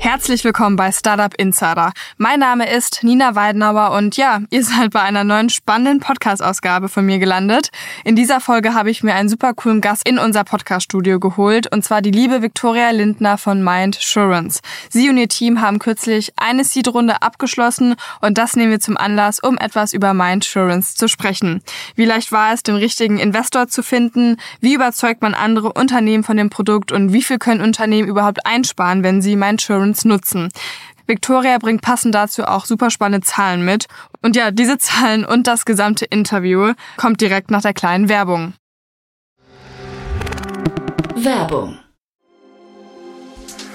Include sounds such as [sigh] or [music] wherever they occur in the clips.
Herzlich willkommen bei Startup Insider. Mein Name ist Nina Weidenauer und ja, ihr seid bei einer neuen spannenden Podcast-Ausgabe von mir gelandet. In dieser Folge habe ich mir einen super coolen Gast in unser Podcast-Studio geholt und zwar die liebe Viktoria Lindner von Mindsurance. Sie und ihr Team haben kürzlich eine Seed-Runde abgeschlossen und das nehmen wir zum Anlass, um etwas über Mindsurance zu sprechen. Wie leicht war es, den richtigen Investor zu finden? Wie überzeugt man andere Unternehmen von dem Produkt und wie viel können Unternehmen überhaupt einsparen, wenn sie Mindsurance nutzen. Victoria bringt passend dazu auch super spannende Zahlen mit. Und ja, diese Zahlen und das gesamte Interview kommt direkt nach der kleinen Werbung. Werbung.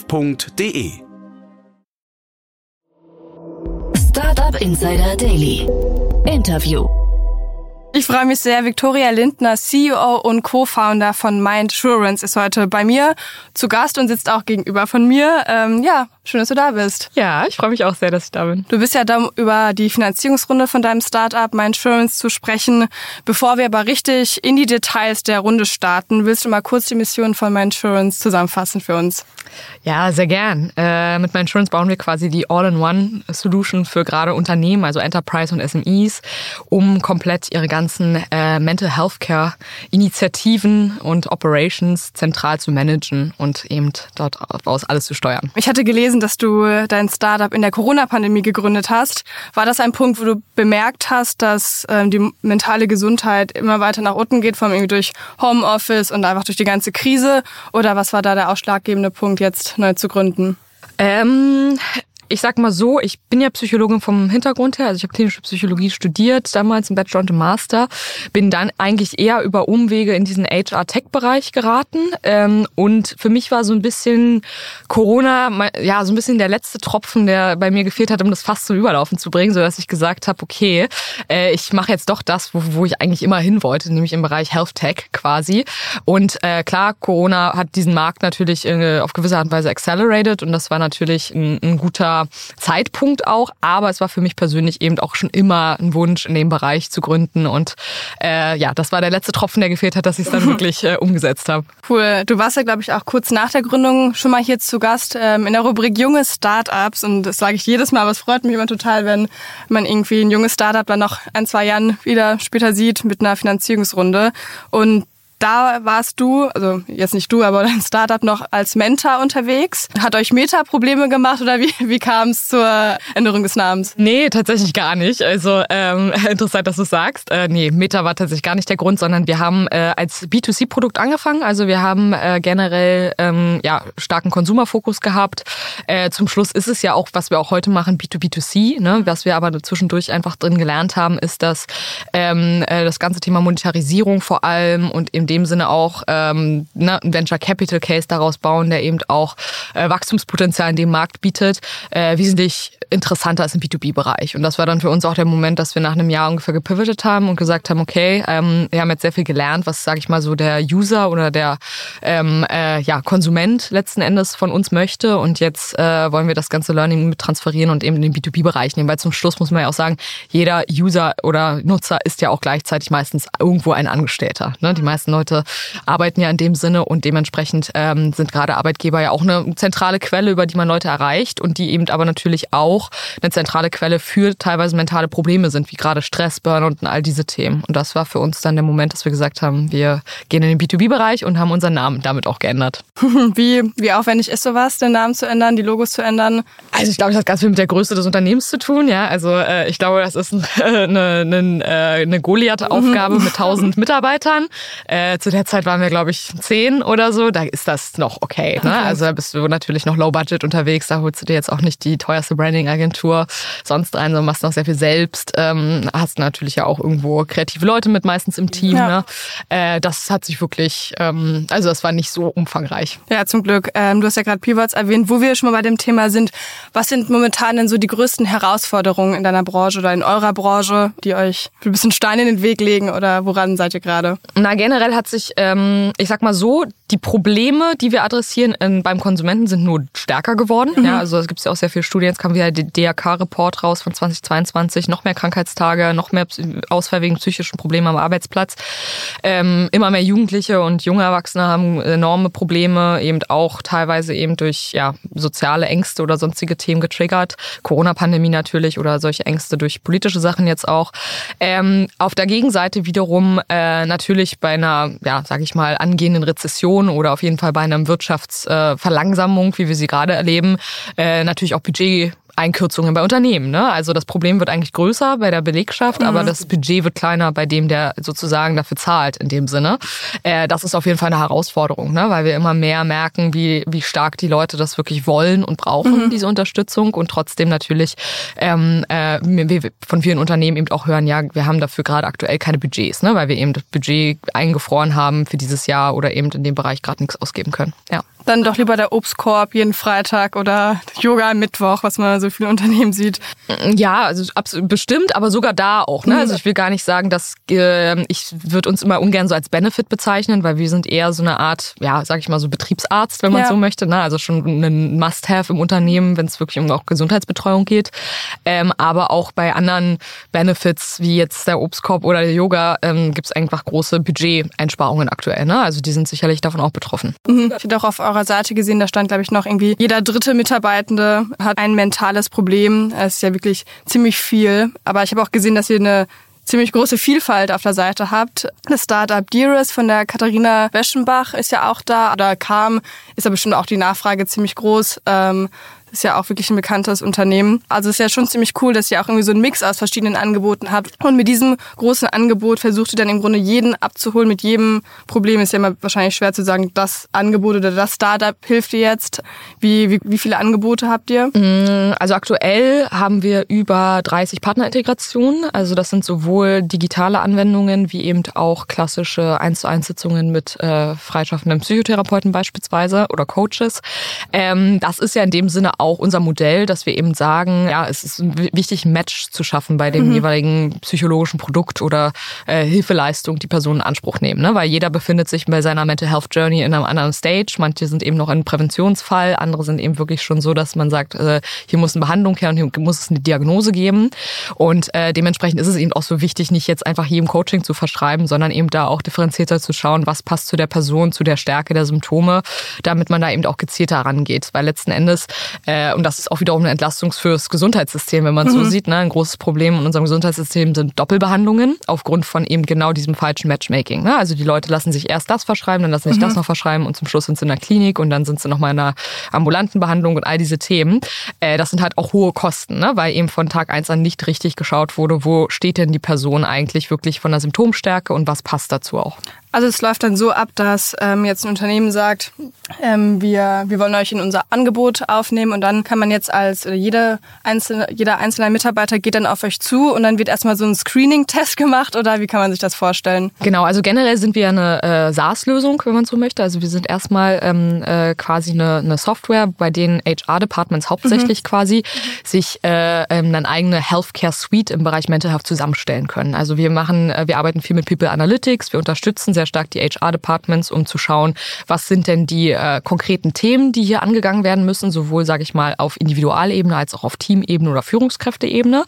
startup.de. Startup Insider Daily. Interview. Ich freue mich sehr. Victoria Lindner, CEO und Co-Founder von Mindsurance, ist heute bei mir zu Gast und sitzt auch gegenüber von mir. Ähm, ja, schön, dass du da bist. Ja, ich freue mich auch sehr, dass ich da bin. Du bist ja da, um über die Finanzierungsrunde von deinem Startup Mindsurance zu sprechen. Bevor wir aber richtig in die Details der Runde starten, willst du mal kurz die Mission von Mindsurance zusammenfassen für uns? Ja, sehr gern. Äh, mit Mindsurance bauen wir quasi die All-in-One-Solution für gerade Unternehmen, also Enterprise und SMEs, um komplett ihre ganzen äh, Mental Healthcare Initiativen und Operations zentral zu managen und eben dort aus alles zu steuern. Ich hatte gelesen, dass du dein Startup in der Corona-Pandemie gegründet hast. War das ein Punkt, wo du bemerkt hast, dass ähm, die mentale Gesundheit immer weiter nach unten geht, vor allem irgendwie durch Homeoffice und einfach durch die ganze Krise? Oder was war da der ausschlaggebende Punkt, jetzt neu zu gründen? Ähm, ich sag mal so, ich bin ja Psychologin vom Hintergrund her, also ich habe klinische Psychologie studiert, damals im Bachelor und im Master, bin dann eigentlich eher über Umwege in diesen HR-Tech-Bereich geraten. Ähm, und für mich war so ein bisschen Corona, ja, so ein bisschen der letzte Tropfen, der bei mir gefehlt hat, um das fast zum Überlaufen zu bringen, so dass ich gesagt habe, okay, äh, ich mache jetzt doch das, wo, wo ich eigentlich immer hin wollte, nämlich im Bereich Health Tech quasi. Und äh, klar, Corona hat diesen Markt natürlich äh, auf gewisse Art und Weise accelerated. Und das war natürlich ein, ein guter Zeitpunkt auch, aber es war für mich persönlich eben auch schon immer ein Wunsch, in dem Bereich zu gründen. Und äh, ja, das war der letzte Tropfen, der gefehlt hat, dass ich es dann [laughs] wirklich äh, umgesetzt habe. Cool. Du warst ja, glaube ich, auch kurz nach der Gründung schon mal hier zu Gast ähm, in der Rubrik junge Startups. Und das sage ich jedes Mal, aber es freut mich immer total, wenn man irgendwie ein junges Startup dann noch ein, zwei Jahren wieder später sieht mit einer Finanzierungsrunde. Und da warst du, also jetzt nicht du, aber [laughs] dein Startup noch als Mentor unterwegs. Hat euch Meta Probleme gemacht oder wie, [laughs] wie kam es zur Änderung des Namens? Nee, tatsächlich gar nicht. Also ähm, [laughs] interessant, dass du sagst. Äh, nee, Meta war tatsächlich gar nicht der Grund, sondern wir haben äh, als B2C-Produkt angefangen. Also wir haben äh, generell ähm, ja, starken Konsumerfokus gehabt. Äh, zum Schluss ist es ja auch, was wir auch heute machen, B2B2C. Ne? Was wir aber zwischendurch einfach drin gelernt haben, ist, dass ähm, äh, das ganze Thema Monetarisierung vor allem und eben dem Sinne auch ähm, ne, ein Venture Capital Case daraus bauen, der eben auch äh, Wachstumspotenzial in dem Markt bietet, äh, wesentlich interessanter ist im B2B-Bereich. Und das war dann für uns auch der Moment, dass wir nach einem Jahr ungefähr gepivotet haben und gesagt haben, okay, ähm, wir haben jetzt sehr viel gelernt, was, sage ich mal, so der User oder der ähm, äh, ja, Konsument letzten Endes von uns möchte. Und jetzt äh, wollen wir das ganze Learning mit transferieren und eben in den B2B-Bereich nehmen. Weil zum Schluss muss man ja auch sagen, jeder User oder Nutzer ist ja auch gleichzeitig meistens irgendwo ein Angestellter. Ne? Die meisten Leute arbeiten ja in dem Sinne und dementsprechend ähm, sind gerade Arbeitgeber ja auch eine zentrale Quelle, über die man Leute erreicht und die eben aber natürlich auch auch eine zentrale Quelle für teilweise mentale Probleme sind, wie gerade Stress, Burnout und all diese Themen. Und das war für uns dann der Moment, dass wir gesagt haben, wir gehen in den B2B-Bereich und haben unseren Namen damit auch geändert. [laughs] Wie, wie aufwendig ist sowas, den Namen zu ändern, die Logos zu ändern? Also ich glaube, das hat ganz viel mit der Größe des Unternehmens zu tun. Ja, also äh, ich glaube, das ist [laughs] eine, eine, äh, eine Goliath-Aufgabe [laughs] mit 1000 Mitarbeitern. Äh, zu der Zeit waren wir, glaube ich, 10 oder so. Da ist das noch okay. Ne? Also da bist du natürlich noch Low Budget unterwegs. Da holst du dir jetzt auch nicht die teuerste Branding-Agentur sonst rein, sondern machst noch sehr viel selbst. Ähm, hast natürlich ja auch irgendwo kreative Leute mit meistens im Team. Ja. Ne? Äh, das hat sich wirklich, ähm, also das war nicht so umfangreich. Ja, zum Glück. Ähm, du hast ja gerade Pivots erwähnt. Wo wir schon mal bei dem Thema sind, was sind momentan denn so die größten Herausforderungen in deiner Branche oder in eurer Branche, die euch ein bisschen Steine in den Weg legen oder woran seid ihr gerade? Na, generell hat sich, ähm, ich sag mal so, die Probleme, die wir adressieren in, beim Konsumenten, sind nur stärker geworden. Mhm. Ja, also es gibt ja auch sehr viele Studien. Jetzt kam wieder der DRK-Report raus von 2022. Noch mehr Krankheitstage, noch mehr Ausfall wegen psychischen Problemen am Arbeitsplatz. Ähm, immer mehr Jugendliche und junge Erwachsene haben enorme Probleme, eben auch teilweise eben durch ja, soziale Ängste oder sonstige Themen getriggert. Corona-Pandemie natürlich oder solche Ängste durch politische Sachen jetzt auch. Ähm, auf der Gegenseite wiederum äh, natürlich bei einer, ja, sag ich mal, angehenden Rezession Inflation oder auf jeden Fall bei einer Wirtschaftsverlangsamung, wie wir sie gerade erleben, äh, natürlich auch Budget Einkürzungen bei Unternehmen. Ne? Also das Problem wird eigentlich größer bei der Belegschaft, mhm. aber das Budget wird kleiner bei dem, der sozusagen dafür zahlt in dem Sinne. Äh, das ist auf jeden Fall eine Herausforderung, ne? weil wir immer mehr merken, wie, wie stark die Leute das wirklich wollen und brauchen, mhm. diese Unterstützung. Und trotzdem natürlich ähm, äh, wir von vielen Unternehmen eben auch hören, ja, wir haben dafür gerade aktuell keine Budgets, ne? weil wir eben das Budget eingefroren haben für dieses Jahr oder eben in dem Bereich gerade nichts ausgeben können. Ja. Dann doch lieber der Obstkorb jeden Freitag oder Yoga am Mittwoch, was man so viele Unternehmen sieht. Ja, also bestimmt, aber sogar da auch. Ne? Also ich will gar nicht sagen, dass äh, ich würde uns immer ungern so als Benefit bezeichnen, weil wir sind eher so eine Art, ja, sag ich mal so Betriebsarzt, wenn man ja. so möchte. Ne? Also schon ein Must-have im Unternehmen, wenn es wirklich um auch Gesundheitsbetreuung geht. Ähm, aber auch bei anderen Benefits wie jetzt der Obstkorb oder der Yoga ähm, gibt es einfach große Budgeteinsparungen aktuell. Ne? Also die sind sicherlich davon auch betroffen. Mhm. Ich auch auf eurer Seite gesehen, da stand, glaube ich, noch irgendwie, jeder dritte Mitarbeitende hat ein mentales Problem. Es ist ja wirklich ziemlich viel. Aber ich habe auch gesehen, dass ihr eine ziemlich große Vielfalt auf der Seite habt. Das Startup Dearest von der Katharina Weschenbach ist ja auch da oder kam, ist ja bestimmt auch die Nachfrage ziemlich groß. Ähm, ist ja auch wirklich ein bekanntes Unternehmen. Also ist ja schon ziemlich cool, dass ihr auch irgendwie so einen Mix aus verschiedenen Angeboten habt. Und mit diesem großen Angebot versucht ihr dann im Grunde jeden abzuholen mit jedem Problem. Ist ja immer wahrscheinlich schwer zu sagen, das Angebot oder das Startup hilft dir jetzt. Wie, wie, wie viele Angebote habt ihr? Mm, also aktuell haben wir über 30 Partnerintegrationen. Also das sind sowohl digitale Anwendungen wie eben auch klassische 1 zu 1 Sitzungen mit äh, freischaffenden Psychotherapeuten beispielsweise oder Coaches. Ähm, das ist ja in dem Sinne auch unser Modell, dass wir eben sagen, ja, es ist wichtig, ein Match zu schaffen bei dem mhm. jeweiligen psychologischen Produkt oder äh, Hilfeleistung, die Personen in Anspruch nehmen. Ne? Weil jeder befindet sich bei seiner Mental Health Journey in einem anderen Stage. Manche sind eben noch ein Präventionsfall, andere sind eben wirklich schon so, dass man sagt, äh, hier muss eine Behandlung her und hier muss es eine Diagnose geben. Und äh, dementsprechend ist es eben auch so wichtig, nicht jetzt einfach jedem Coaching zu verschreiben, sondern eben da auch differenzierter zu schauen, was passt zu der Person, zu der Stärke der Symptome, damit man da eben auch gezielter rangeht. Weil letzten Endes äh, und das ist auch wiederum eine Entlastung fürs Gesundheitssystem, wenn man mhm. so sieht. Ne? Ein großes Problem in unserem Gesundheitssystem sind Doppelbehandlungen aufgrund von eben genau diesem falschen Matchmaking. Ne? Also die Leute lassen sich erst das verschreiben, dann lassen sich mhm. das noch verschreiben und zum Schluss sind sie in der Klinik und dann sind sie nochmal in einer ambulanten Behandlung und all diese Themen. Äh, das sind halt auch hohe Kosten, ne? weil eben von Tag eins an nicht richtig geschaut wurde, wo steht denn die Person eigentlich wirklich von der Symptomstärke und was passt dazu auch. Also es läuft dann so ab, dass ähm, jetzt ein Unternehmen sagt, ähm, wir, wir wollen euch in unser Angebot aufnehmen und dann kann man jetzt als oder jede einzelne, jeder einzelne Mitarbeiter geht dann auf euch zu und dann wird erstmal so ein Screening-Test gemacht oder wie kann man sich das vorstellen? Genau, also generell sind wir eine äh, SaaS-Lösung, wenn man so möchte. Also wir sind erstmal ähm, äh, quasi eine, eine Software, bei denen HR-Departments hauptsächlich mhm. quasi sich äh, ähm, eine eigene Healthcare-Suite im Bereich Mental Health zusammenstellen können. Also wir machen, äh, wir arbeiten viel mit People Analytics, wir unterstützen sehr stark die HR-Departments, um zu schauen, was sind denn die äh, konkreten Themen, die hier angegangen werden müssen, sowohl, sage ich mal, auf Individualebene als auch auf Teamebene oder Führungskräfteebene.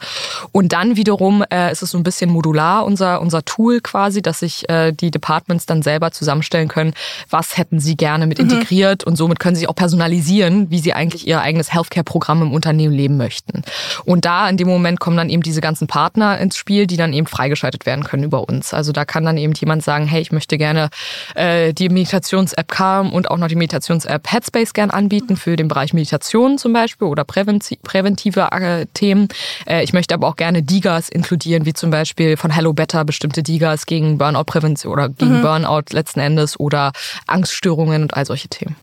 Und dann wiederum äh, ist es so ein bisschen modular, unser, unser Tool quasi, dass sich äh, die Departments dann selber zusammenstellen können, was hätten sie gerne mit mhm. integriert und somit können sie auch personalisieren, wie sie eigentlich ihr eigenes Healthcare-Programm im Unternehmen leben möchten. Und da in dem Moment kommen dann eben diese ganzen Partner ins Spiel, die dann eben freigeschaltet werden können über uns. Also da kann dann eben jemand sagen, hey, ich möchte gerne äh, die Meditations-App Calm und auch noch die Meditations-App Headspace gern anbieten für den Bereich Meditation zum Beispiel oder präventive äh, Themen. Äh, ich möchte aber auch gerne Digas inkludieren, wie zum Beispiel von Hello Better bestimmte Digas gegen Burnout-Prävention oder gegen mhm. Burnout letzten Endes oder Angststörungen und all solche Themen.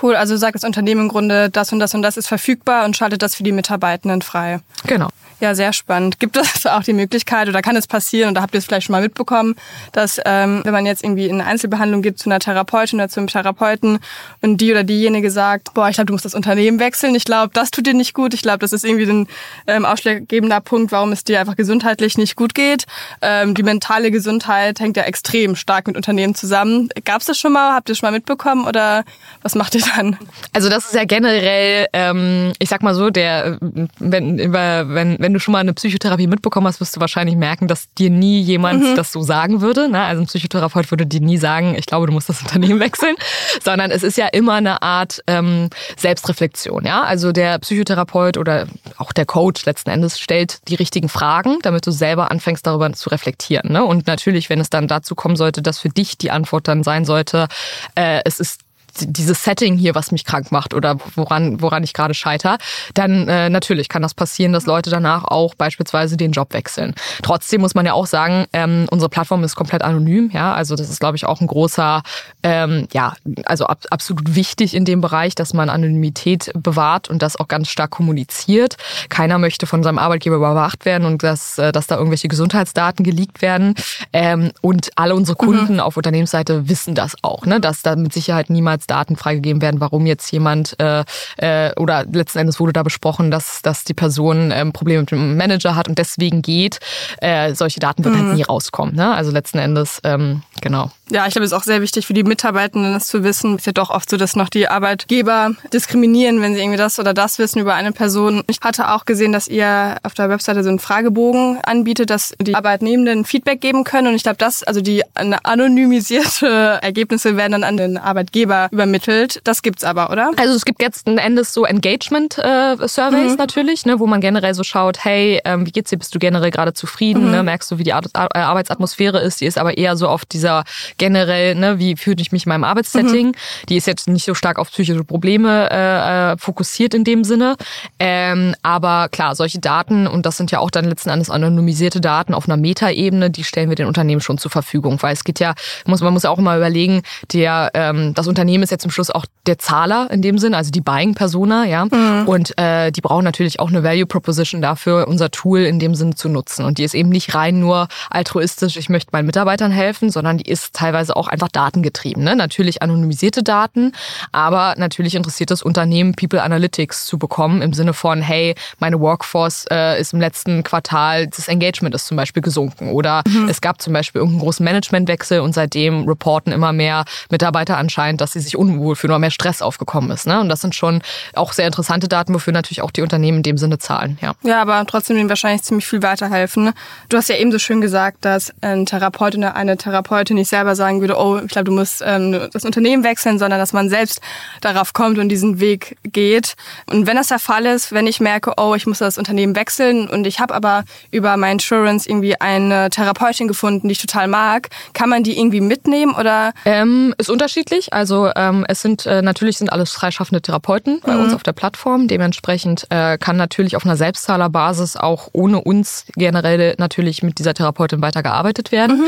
Cool, also sagt das Unternehmen im Grunde, das und das und das ist verfügbar und schaltet das für die Mitarbeitenden frei. Genau. Ja, sehr spannend. Gibt es [laughs] auch die Möglichkeit oder kann es passieren, und da habt ihr es vielleicht schon mal mitbekommen, dass ähm, wenn man jetzt irgendwie eine Einzelbehandlung gibt zu einer Therapeutin oder zu einem Therapeuten und die oder diejenige sagt, boah, ich glaube, du musst das Unternehmen wechseln, ich glaube, das tut dir nicht gut, ich glaube, das ist irgendwie ein ähm, ausschlaggebender Punkt, warum es dir einfach gesundheitlich nicht gut geht. Ähm, die mentale Gesundheit hängt ja extrem stark mit Unternehmen zusammen. Gab es das schon mal? Habt ihr das schon mal mitbekommen oder was macht ihr dann? Also das ist ja generell, ähm, ich sag mal so, der, wenn, wenn, wenn du schon mal eine Psychotherapie mitbekommen hast, wirst du wahrscheinlich merken, dass dir nie jemand mhm. das so sagen würde. Ne? Also ein Psychotherapeut würde dir nie sagen, ich glaube, du musst das [laughs] Unternehmen wechseln, sondern es ist ja immer eine Art ähm, Selbstreflexion. Ja? Also der Psychotherapeut oder auch der Coach letzten Endes stellt die richtigen Fragen, damit du selber anfängst, darüber zu reflektieren. Ne? Und natürlich, wenn es dann dazu kommen sollte, dass für dich die Antwort dann sein sollte, äh, es ist dieses Setting hier, was mich krank macht oder woran, woran ich gerade scheiter, dann äh, natürlich kann das passieren, dass Leute danach auch beispielsweise den Job wechseln. Trotzdem muss man ja auch sagen, ähm, unsere Plattform ist komplett anonym, ja, also das ist, glaube ich, auch ein großer, ähm, ja, also ab, absolut wichtig in dem Bereich, dass man Anonymität bewahrt und das auch ganz stark kommuniziert. Keiner möchte von seinem Arbeitgeber überwacht werden und dass, äh, dass da irgendwelche Gesundheitsdaten geleakt werden. Ähm, und alle unsere Kunden mhm. auf Unternehmensseite wissen das auch, ne, dass da mit Sicherheit niemals Daten freigegeben werden, warum jetzt jemand äh, äh, oder letzten Endes wurde da besprochen, dass, dass die Person ähm, Probleme mit dem Manager hat und deswegen geht. Äh, solche Daten wird halt mhm. halt nie rauskommen. Ne? Also letzten Endes, ähm, genau. Ja, ich glaube, es ist auch sehr wichtig für die Mitarbeitenden, das zu wissen. Es ist ja doch oft so, dass noch die Arbeitgeber diskriminieren, wenn sie irgendwie das oder das wissen über eine Person. Ich hatte auch gesehen, dass ihr auf der Webseite so einen Fragebogen anbietet, dass die Arbeitnehmenden Feedback geben können. Und ich glaube, das, also die anonymisierte [laughs] Ergebnisse werden dann an den Arbeitgeber übermittelt. Das gibt's aber, oder? Also es gibt jetzt ein Endes so Engagement-Surveys mhm. natürlich, ne, wo man generell so schaut, hey, ähm, wie geht's dir? Bist du generell gerade zufrieden? Mhm. Ne? Merkst du, wie die Arbeitsatmosphäre ist? Die ist aber eher so auf dieser generell, ne, wie fühle ich mich in meinem Arbeitssetting. Mhm. Die ist jetzt nicht so stark auf psychische Probleme äh, äh, fokussiert in dem Sinne. Ähm, aber klar, solche Daten, und das sind ja auch dann letzten Endes anonymisierte Daten auf einer Metaebene, die stellen wir den Unternehmen schon zur Verfügung. Weil es geht ja, muss, man muss ja auch immer überlegen, der, ähm, das Unternehmen ist ja zum Schluss auch der Zahler in dem Sinne, also die Buying-Persona, ja. Mhm. Und äh, die brauchen natürlich auch eine Value Proposition dafür, unser Tool in dem Sinne zu nutzen. Und die ist eben nicht rein nur altruistisch, ich möchte meinen Mitarbeitern helfen, sondern die ist teilweise auch einfach datengetrieben. Ne? Natürlich anonymisierte Daten, aber natürlich interessiert das Unternehmen, People Analytics zu bekommen im Sinne von, hey, meine Workforce äh, ist im letzten Quartal, das Engagement ist zum Beispiel gesunken oder mhm. es gab zum Beispiel irgendeinen großen Managementwechsel und seitdem reporten immer mehr Mitarbeiter anscheinend, dass sie sich unwohl fühlen oder mehr Stress aufgekommen ist. Ne? Und das sind schon auch sehr interessante Daten, wofür natürlich auch die Unternehmen in dem Sinne zahlen. Ja, ja aber trotzdem ihnen wahrscheinlich ziemlich viel weiterhelfen. Ne? Du hast ja eben so schön gesagt, dass ein Therapeut oder eine Therapeutin nicht selber sagen würde, oh, ich glaube, du musst ähm, das Unternehmen wechseln, sondern dass man selbst darauf kommt und diesen Weg geht. Und wenn das der Fall ist, wenn ich merke, oh, ich muss das Unternehmen wechseln und ich habe aber über mein Insurance irgendwie eine Therapeutin gefunden, die ich total mag, kann man die irgendwie mitnehmen oder? Ähm, ist unterschiedlich. Also ähm, es sind äh, natürlich sind alles freischaffende Therapeuten bei mhm. uns auf der Plattform. Dementsprechend äh, kann natürlich auf einer Selbstzahlerbasis auch ohne uns generell natürlich mit dieser Therapeutin weitergearbeitet werden. Mhm.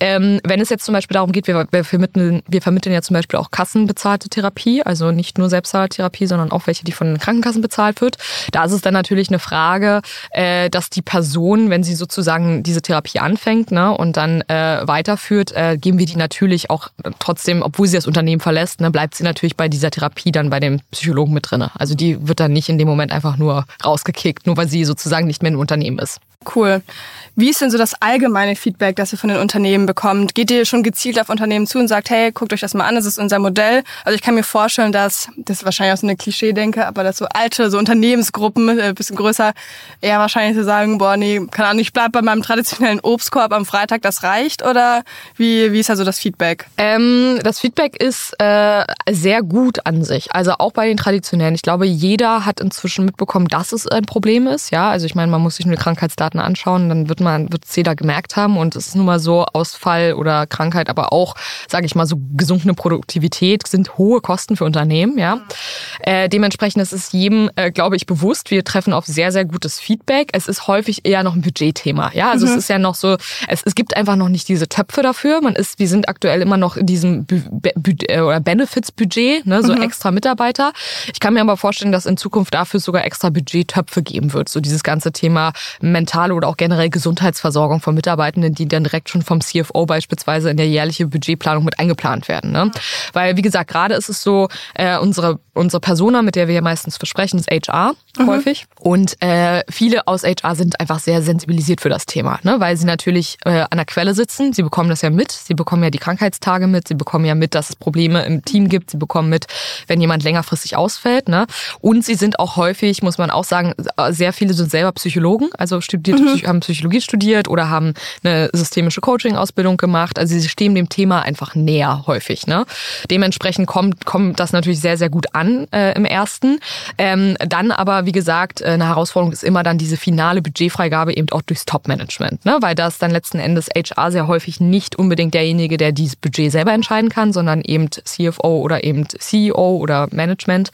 Ähm, wenn es jetzt zum Beispiel darum geht, wir, wir, vermitteln, wir vermitteln ja zum Beispiel auch kassenbezahlte Therapie, also nicht nur Selbstzahlertherapie, sondern auch welche, die von den Krankenkassen bezahlt wird. Da ist es dann natürlich eine Frage, äh, dass die Person, wenn sie sozusagen diese Therapie anfängt ne, und dann äh, weiterführt, äh, geben wir die natürlich auch trotzdem, obwohl sie das Unternehmen verlässt, ne, bleibt sie natürlich bei dieser Therapie dann bei dem Psychologen mit drin. Also die wird dann nicht in dem Moment einfach nur rausgekickt, nur weil sie sozusagen nicht mehr im Unternehmen ist. Cool. Wie ist denn so das allgemeine Feedback, das ihr von den Unternehmen bekommt? Geht ihr schon gezielt auf Unternehmen zu und sagt, hey, guckt euch das mal an, das ist unser Modell? Also ich kann mir vorstellen, dass, das ist wahrscheinlich auch so eine Klischee-Denke, aber dass so alte, so Unternehmensgruppen, äh, bisschen größer, eher wahrscheinlich zu sagen, boah, nee, keine Ahnung, ich bleib bei meinem traditionellen Obstkorb am Freitag, das reicht? Oder wie, wie ist also das Feedback? Ähm, das Feedback ist äh, sehr gut an sich. Also auch bei den traditionellen. Ich glaube, jeder hat inzwischen mitbekommen, dass es ein Problem ist. Ja, also ich meine, man muss sich nur die Krankheitsdaten anschauen, dann wird man, wird jeder gemerkt haben. Und es ist nun mal so, Ausfall oder Krankheit, aber auch, sage ich mal, so gesunkene Produktivität sind hohe Kosten für Unternehmen. Ja, äh, dementsprechend ist es jedem, äh, glaube ich, bewusst. Wir treffen auf sehr, sehr gutes Feedback. Es ist häufig eher noch ein Budgetthema. Ja, also mhm. es ist ja noch so, es, es gibt einfach noch nicht diese Töpfe dafür. Man ist, wir sind aktuell immer noch in diesem äh, oder Benefits-Budget, ne, so mhm. extra Mitarbeiter. Ich kann mir aber vorstellen, dass in Zukunft dafür sogar extra Budgettöpfe geben wird. So dieses ganze Thema mentale oder auch generell Gesundheitsversorgung von Mitarbeitenden, die dann direkt schon vom CFO beispielsweise in der jährliche Budgetplanung mit eingeplant werden. Ne? Weil, wie gesagt, gerade ist es so, äh, unsere, unsere Persona, mit der wir ja meistens versprechen, ist HR mhm. häufig. Und äh, viele aus HR sind einfach sehr sensibilisiert für das Thema, ne? weil sie natürlich äh, an der Quelle sitzen. Sie bekommen das ja mit. Sie bekommen ja die Krankheitstage mit. Sie bekommen ja mit, dass es Probleme im Team gibt. Sie bekommen mit, wenn jemand längerfristig ausfällt. Ne? Und sie sind auch häufig, muss man auch sagen, sehr viele sind selber Psychologen, also studiert, mhm. haben Psychologie studiert oder haben eine systemische Coaching-Ausbildung gemacht. Also sie stehen dem Thema einfach näher häufig. Ne? Dementsprechend kommt, kommt das natürlich sehr, sehr gut an äh, im ersten. Ähm, dann aber, wie gesagt, eine Herausforderung ist immer dann diese finale Budgetfreigabe eben auch durchs Top-Management. Ne? Weil das dann letzten Endes HR sehr häufig nicht unbedingt derjenige, der dieses Budget selber entscheiden kann, sondern eben CFO oder eben CEO oder Management.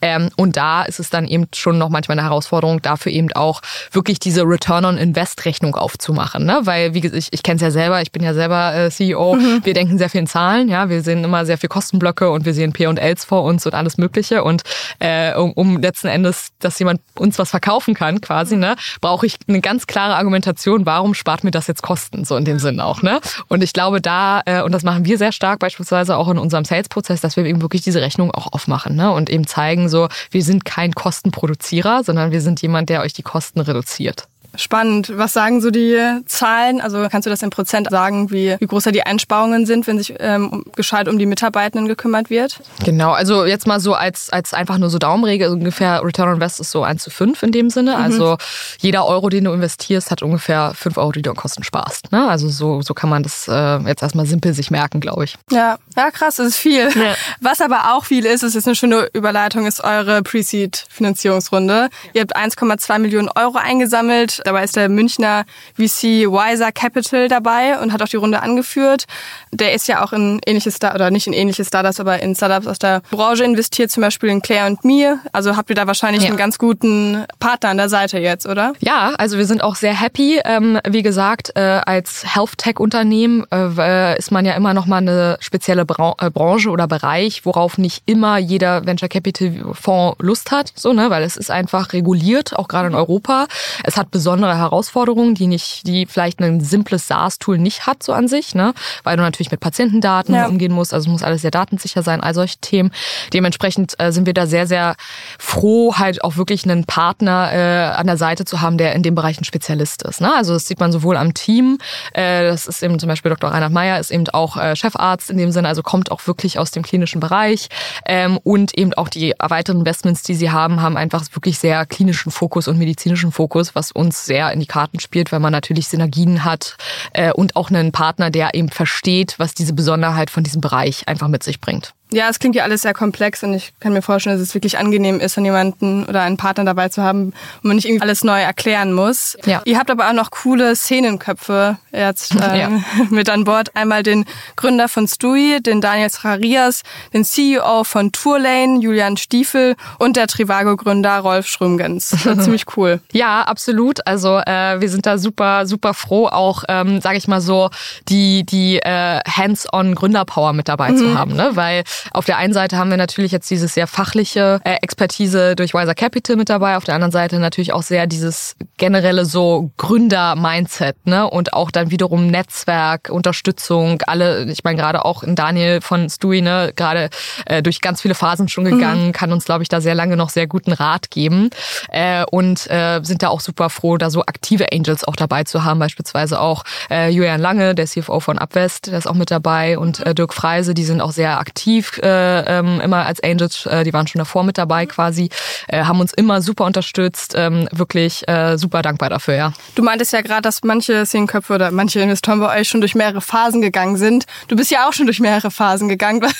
Ähm, und da ist es dann eben schon noch manchmal eine Herausforderung, dafür eben auch wirklich diese Return on Invest Rechnung aufzumachen. Ne? Weil, wie gesagt, ich, ich kenne es ja selber, ich bin ja selber äh, CEO. Mhm. Wir denken sehr viel in Zahlen, ja, wir sehen immer sehr viel Kostenblöcke und wir sehen P und Ls vor uns und alles Mögliche. Und äh, um, um letzten Endes, dass jemand uns was verkaufen kann, quasi, ne, brauche ich eine ganz klare Argumentation, warum spart mir das jetzt Kosten, so in dem Sinn auch. Ne? Und ich glaube, da, äh, und das machen wir sehr stark, beispielsweise auch in unserem Sales-Prozess, dass wir eben wirklich diese Rechnung auch aufmachen ne? und eben zeigen, so, wir sind kein Kostenproduzierer, sondern wir sind jemand, der euch die Kosten reduziert. Spannend. Was sagen so die Zahlen? Also kannst du das in Prozent sagen, wie, wie groß da die Einsparungen sind, wenn sich ähm, gescheit um die Mitarbeitenden gekümmert wird? Genau, also jetzt mal so als, als einfach nur so Daumenregel, also ungefähr Return on Invest ist so 1 zu 5 in dem Sinne. Mhm. Also jeder Euro, den du investierst, hat ungefähr 5 Euro, die du an Kosten sparst. Ne? Also so, so kann man das äh, jetzt erstmal simpel sich merken, glaube ich. Ja, ja krass, das ist viel. Ja. Was aber auch viel ist, ist jetzt eine schöne Überleitung, ist eure Pre-Seed-Finanzierungsrunde. Ihr habt 1,2 Millionen Euro eingesammelt Dabei ist der Münchner VC Wiser Capital dabei und hat auch die Runde angeführt. Der ist ja auch in ähnliche Star oder nicht in ähnliche Startups, aber in Startups aus der Branche investiert, zum Beispiel in Claire und mir. Also habt ihr da wahrscheinlich ja. einen ganz guten Partner an der Seite jetzt, oder? Ja, also wir sind auch sehr happy. Ähm, wie gesagt, äh, als Health Tech Unternehmen äh, ist man ja immer noch mal eine spezielle äh, Branche oder Bereich, worauf nicht immer jeder Venture Capital Fonds Lust hat, so ne, weil es ist einfach reguliert, auch gerade in Europa. Es hat besonders besondere Herausforderungen, die nicht, die vielleicht ein simples SaaS-Tool nicht hat so an sich, ne? weil du natürlich mit Patientendaten ja. umgehen musst, also es muss alles sehr datensicher sein, all solche Themen. Dementsprechend äh, sind wir da sehr, sehr froh, halt auch wirklich einen Partner äh, an der Seite zu haben, der in dem Bereich ein Spezialist ist. Ne? Also das sieht man sowohl am Team, äh, das ist eben zum Beispiel Dr. Reinhard Meyer, ist eben auch äh, Chefarzt in dem Sinne, also kommt auch wirklich aus dem klinischen Bereich ähm, und eben auch die weiteren Investments, die sie haben, haben einfach wirklich sehr klinischen Fokus und medizinischen Fokus, was uns sehr in die Karten spielt, weil man natürlich Synergien hat äh, und auch einen Partner, der eben versteht, was diese Besonderheit von diesem Bereich einfach mit sich bringt. Ja, es klingt ja alles sehr komplex und ich kann mir vorstellen, dass es wirklich angenehm ist, an jemanden oder einen Partner dabei zu haben, wo man nicht irgendwie alles neu erklären muss. Ja. Ihr habt aber auch noch coole Szenenköpfe jetzt [laughs] äh, ja. [laughs] mit an Bord. Einmal den Gründer von Stui, den Daniel Zacharias, den CEO von Tourlane, Julian Stiefel und der Trivago-Gründer Rolf Schrümgens. [laughs] Ziemlich cool. Ja, absolut. Also äh, wir sind da super, super froh, auch, ähm, sage ich mal so, die, die äh, Hands-on Gründerpower mit dabei mhm. zu haben, ne? weil auf der einen Seite haben wir natürlich jetzt dieses sehr fachliche äh, Expertise durch Wiser Capital mit dabei, auf der anderen Seite natürlich auch sehr dieses generelle so Gründer-Mindset, ne? Und auch dann wiederum Netzwerk, Unterstützung, alle, ich meine gerade auch in Daniel von Stui, ne, gerade äh, durch ganz viele Phasen schon gegangen, mhm. kann uns, glaube ich, da sehr lange noch sehr guten Rat geben. Äh, und äh, sind da auch super froh, da so aktive Angels auch dabei zu haben, beispielsweise auch äh, Julian Lange, der CFO von Abwest, der ist auch mit dabei und äh, Dirk Freise, die sind auch sehr aktiv äh, ähm, immer als Angels, äh, die waren schon davor mit dabei quasi, äh, haben uns immer super unterstützt, ähm, wirklich äh, super dankbar dafür, ja. Du meintest ja gerade, dass manche Szenenköpfe oder manche Investoren bei euch schon durch mehrere Phasen gegangen sind. Du bist ja auch schon durch mehrere Phasen gegangen. [laughs]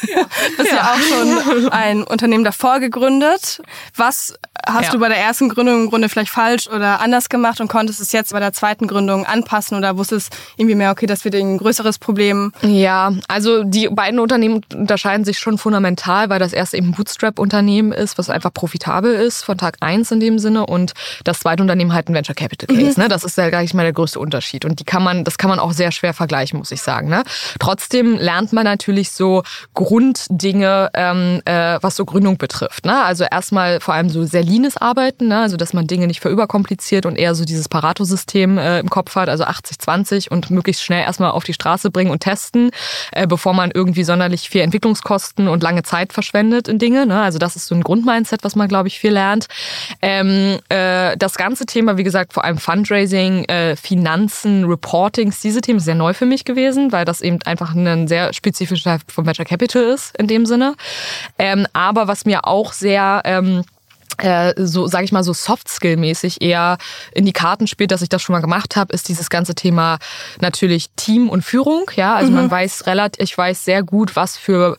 Du hast ja, ja auch schon ein Unternehmen davor gegründet. Was hast ja. du bei der ersten Gründung im Grunde vielleicht falsch oder anders gemacht und konntest es jetzt bei der zweiten Gründung anpassen oder wusstest irgendwie mehr, okay, das wird ein größeres Problem? Ja, also die beiden Unternehmen unterscheiden sich schon fundamental, weil das erste eben ein Bootstrap-Unternehmen ist, was einfach profitabel ist von Tag eins in dem Sinne und das zweite Unternehmen halt ein Venture Capital Case. Mhm. Ne? Das ist ja gar nicht mal der größte Unterschied und die kann man, das kann man auch sehr schwer vergleichen, muss ich sagen. Ne? Trotzdem lernt man natürlich so Grunddinge, ähm, äh, was so Gründung betrifft. Ne? Also erstmal vor allem so sehr leanes Arbeiten, ne? also dass man Dinge nicht verüberkompliziert und eher so dieses Pareto-System äh, im Kopf hat, also 80-20 und möglichst schnell erstmal auf die Straße bringen und testen, äh, bevor man irgendwie sonderlich viel Entwicklungskosten und lange Zeit verschwendet in Dinge. Ne? Also das ist so ein Grundmindset, was man, glaube ich, viel lernt. Ähm, äh, das ganze Thema, wie gesagt, vor allem Fundraising, äh, Finanzen, Reportings, diese Themen ist sehr neu für mich gewesen, weil das eben einfach ein sehr spezifischer von Venture Capital ist in dem Sinne. Ähm, aber was mir auch sehr ähm, äh, so, sage ich mal, so Soft-Skill-mäßig eher in die Karten spielt, dass ich das schon mal gemacht habe, ist dieses ganze Thema natürlich Team und Führung. Ja, also mhm. man weiß relativ, ich weiß sehr gut, was für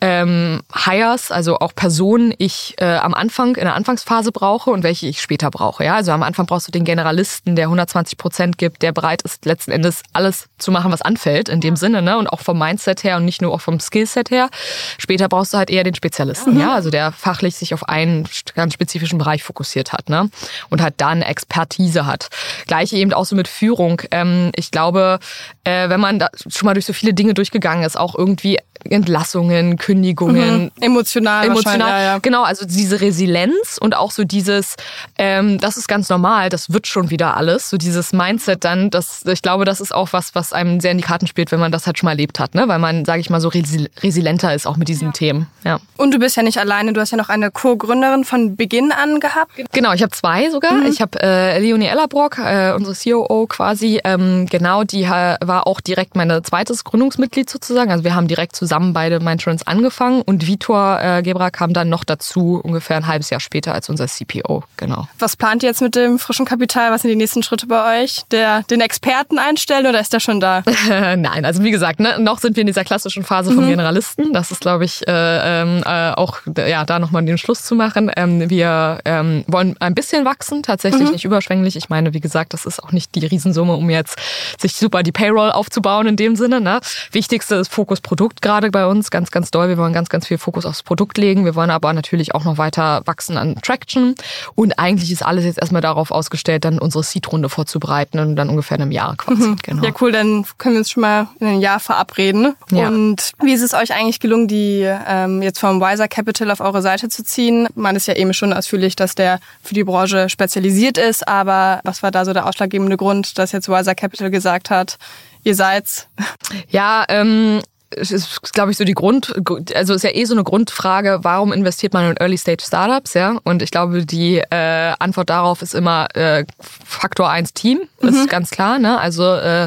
ähm, Hires, also auch Personen ich äh, am Anfang, in der Anfangsphase brauche und welche ich später brauche. Ja, also am Anfang brauchst du den Generalisten, der 120 Prozent gibt, der bereit ist, letzten Endes alles zu machen, was anfällt, in dem Sinne, ne? Und auch vom Mindset her und nicht nur auch vom Skillset her. Später brauchst du halt eher den Spezialisten, mhm. ja, also der fachlich sich auf einen ganz spezifischen Bereich fokussiert hat, ne? Und halt dann Expertise hat. Gleiche eben auch so mit Führung. Ähm, ich glaube, äh, wenn man da schon mal durch so viele Dinge durchgegangen ist, auch irgendwie Entlassungen, Kündigungen. Mhm. Emotional. Emotional. Ja, ja. Genau, also diese Resilienz und auch so dieses, ähm, das ist ganz normal, das wird schon wieder alles. So dieses Mindset dann, das, ich glaube, das ist auch was, was einem sehr in die Karten spielt, wenn man das halt schon mal erlebt hat, ne? Weil man, sage ich mal, so resil resilienter ist auch mit diesen ja. Themen. Ja. Und du bist ja nicht alleine, du hast ja noch eine Co-Gründerin von Beginn an gehabt. Genau, ich habe zwei sogar. Mhm. Ich habe äh, Leonie Ellerbrock, äh, unsere COO quasi, ähm, genau, die äh, war auch direkt meine zweites Gründungsmitglied sozusagen. Also wir haben direkt zusammen zusammen beide Mindtrance angefangen und Vitor äh, Gebra kam dann noch dazu, ungefähr ein halbes Jahr später als unser CPO. Genau. Was plant ihr jetzt mit dem frischen Kapital? Was sind die nächsten Schritte bei euch? Der, den Experten einstellen oder ist der schon da? [laughs] Nein, also wie gesagt, ne, noch sind wir in dieser klassischen Phase vom mhm. Generalisten. Das ist, glaube ich, äh, ähm, äh, auch ja, da nochmal den Schluss zu machen. Ähm, wir ähm, wollen ein bisschen wachsen, tatsächlich mhm. nicht überschwänglich. Ich meine, wie gesagt, das ist auch nicht die Riesensumme, um jetzt sich super die Payroll aufzubauen in dem Sinne. Ne? Wichtigste ist Fokus Produkt gerade gerade bei uns ganz, ganz doll. Wir wollen ganz, ganz viel Fokus aufs Produkt legen. Wir wollen aber natürlich auch noch weiter wachsen an Traction. Und eigentlich ist alles jetzt erstmal darauf ausgestellt, dann unsere Seed-Runde vorzubereiten und dann ungefähr in einem Jahr quasi. Mhm. Genau. Ja, cool. Dann können wir uns schon mal in einem Jahr verabreden. Ja. Und wie ist es euch eigentlich gelungen, die ähm, jetzt vom Wiser Capital auf eure Seite zu ziehen? Man ist ja eben schon ausführlich, dass der für die Branche spezialisiert ist. Aber was war da so der ausschlaggebende Grund, dass jetzt Wiser Capital gesagt hat, ihr seid's? Ja, ähm, ist, glaube ich, so die Grund, also ist ja eh so eine Grundfrage, warum investiert man in Early-Stage-Startups, ja? Und ich glaube, die äh, Antwort darauf ist immer äh, Faktor 1 Team, das mhm. ist ganz klar. Ne? Also äh,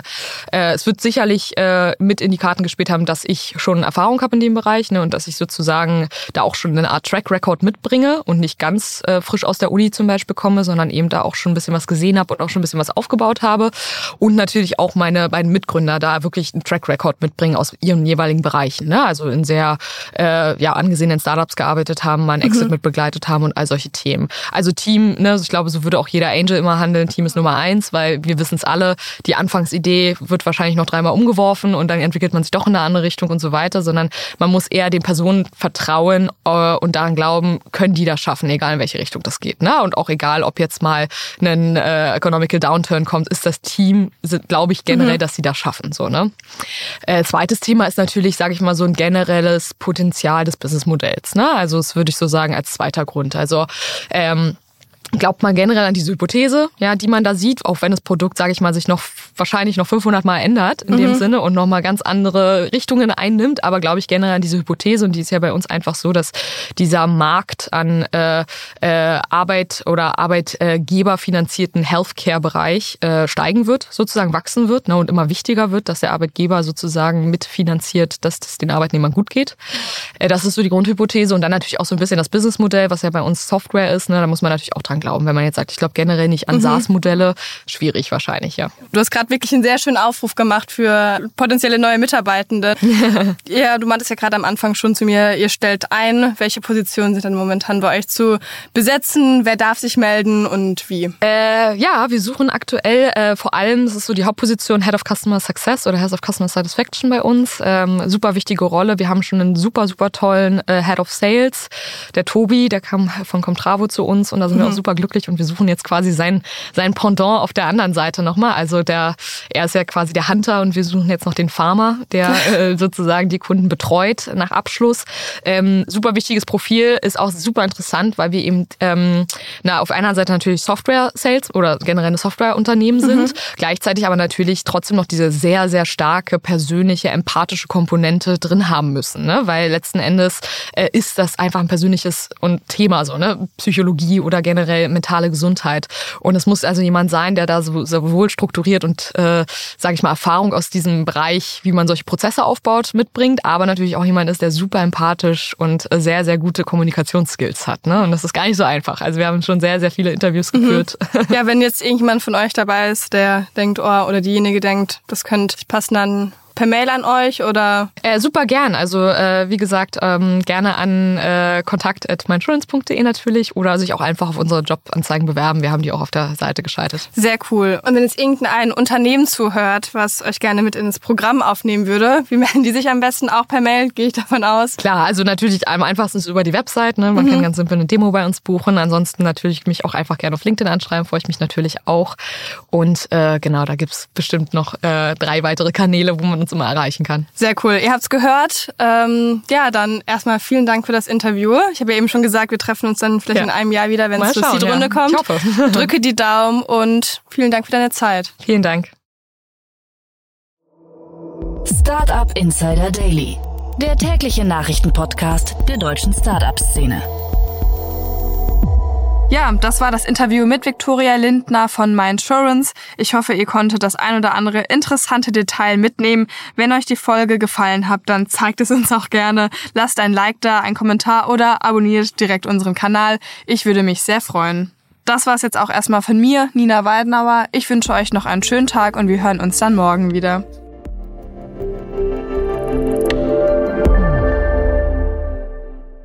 äh, es wird sicherlich äh, mit in die Karten gespielt haben, dass ich schon Erfahrung habe in dem Bereich ne? und dass ich sozusagen da auch schon eine Art Track Record mitbringe und nicht ganz äh, frisch aus der Uni zum Beispiel komme, sondern eben da auch schon ein bisschen was gesehen habe und auch schon ein bisschen was aufgebaut habe. Und natürlich auch meine beiden Mitgründer da wirklich einen Track Record mitbringen aus ihren jeweiligen Bereichen. Ne? Also in sehr äh, ja, angesehenen Startups gearbeitet haben, mal einen Exit mhm. mit begleitet haben und all solche Themen. Also Team, ne, ich glaube, so würde auch jeder Angel immer handeln. Team ist Nummer eins, weil wir wissen es alle, die Anfangsidee wird wahrscheinlich noch dreimal umgeworfen und dann entwickelt man sich doch in eine andere Richtung und so weiter, sondern man muss eher den Personen vertrauen äh, und daran glauben, können die das schaffen, egal in welche Richtung das geht. Ne? Und auch egal, ob jetzt mal ein äh, Economical Downturn kommt, ist das Team, glaube ich generell, mhm. dass sie das schaffen. So, ne? Äh, zweites Thema ist natürlich sage ich mal, so ein generelles Potenzial des Businessmodells. Ne? Also das würde ich so sagen als zweiter Grund. Also ähm, glaubt man generell an diese Hypothese, ja, die man da sieht, auch wenn das Produkt, sage ich mal, sich noch wahrscheinlich noch 500 Mal ändert in mhm. dem Sinne und nochmal ganz andere Richtungen einnimmt, aber glaube ich generell an diese Hypothese und die ist ja bei uns einfach so, dass dieser Markt an äh, äh, Arbeit oder Arbeitgeber finanzierten Healthcare-Bereich äh, steigen wird, sozusagen wachsen wird ne, und immer wichtiger wird, dass der Arbeitgeber sozusagen mitfinanziert, dass es den Arbeitnehmern gut geht. Äh, das ist so die Grundhypothese und dann natürlich auch so ein bisschen das Businessmodell, was ja bei uns Software ist. Ne, da muss man natürlich auch dran glauben. Wenn man jetzt sagt, ich glaube generell nicht an mhm. SaaS-Modelle, schwierig wahrscheinlich, ja. Du hast gerade wirklich einen sehr schönen Aufruf gemacht für potenzielle neue Mitarbeitende. [laughs] ja, du meintest ja gerade am Anfang schon zu mir, ihr stellt ein. Welche Positionen sind denn momentan bei euch zu besetzen? Wer darf sich melden und wie? Äh, ja, wir suchen aktuell äh, vor allem, das ist so die Hauptposition Head of Customer Success oder Head of Customer Satisfaction bei uns. Ähm, super wichtige Rolle. Wir haben schon einen super, super tollen äh, Head of Sales. Der Tobi, der kam von Comtravo zu uns und da sind mhm. wir auch super super glücklich und wir suchen jetzt quasi sein, sein Pendant auf der anderen Seite nochmal. Also der, er ist ja quasi der Hunter und wir suchen jetzt noch den Farmer, der [laughs] äh, sozusagen die Kunden betreut nach Abschluss. Ähm, super wichtiges Profil, ist auch super interessant, weil wir eben ähm, na, auf einer Seite natürlich Software-Sales oder generell eine Softwareunternehmen sind, mhm. gleichzeitig aber natürlich trotzdem noch diese sehr, sehr starke persönliche, empathische Komponente drin haben müssen. Ne? Weil letzten Endes äh, ist das einfach ein persönliches und Thema so, ne? Psychologie oder generell mentale Gesundheit. Und es muss also jemand sein, der da sowohl strukturiert und, äh, sage ich mal, Erfahrung aus diesem Bereich, wie man solche Prozesse aufbaut, mitbringt, aber natürlich auch jemand ist, der super empathisch und sehr, sehr gute Kommunikationsskills hat. Ne? Und das ist gar nicht so einfach. Also wir haben schon sehr, sehr viele Interviews mhm. geführt. Mhm. Ja, wenn [laughs] jetzt irgendjemand von euch dabei ist, der denkt, oh, oder diejenige denkt, das könnte passen, dann per Mail an euch oder? Äh, super gern. Also äh, wie gesagt, ähm, gerne an äh, kontakt.mindsurance.de natürlich oder sich auch einfach auf unsere Jobanzeigen bewerben. Wir haben die auch auf der Seite geschaltet. Sehr cool. Und wenn jetzt irgendein Unternehmen zuhört, was euch gerne mit ins Programm aufnehmen würde, wie [laughs] melden die sich am besten auch per Mail? Gehe ich davon aus? Klar, also natürlich am einfachsten ist über die Website. Ne? Man mhm. kann ganz simpel eine Demo bei uns buchen. Ansonsten natürlich mich auch einfach gerne auf LinkedIn anschreiben, freue ich mich natürlich auch. Und äh, genau, da gibt's bestimmt noch äh, drei weitere Kanäle, wo man uns immer erreichen kann. Sehr cool. Ihr habt's gehört. Ähm, ja, dann erstmal vielen Dank für das Interview. Ich habe ja eben schon gesagt, wir treffen uns dann vielleicht ja. in einem Jahr wieder, wenn es zur Seed-Runde ja. kommt. Ich hoffe. [laughs] Drücke die Daumen und vielen Dank für deine Zeit. Vielen Dank. Startup Insider Daily, der tägliche Nachrichtenpodcast der deutschen Startup-Szene. Ja, das war das Interview mit Victoria Lindner von Mindsurance. Ich hoffe, ihr konntet das ein oder andere interessante Detail mitnehmen. Wenn euch die Folge gefallen hat, dann zeigt es uns auch gerne. Lasst ein Like da, ein Kommentar oder abonniert direkt unseren Kanal. Ich würde mich sehr freuen. Das war's jetzt auch erstmal von mir, Nina Weidenauer. Ich wünsche euch noch einen schönen Tag und wir hören uns dann morgen wieder.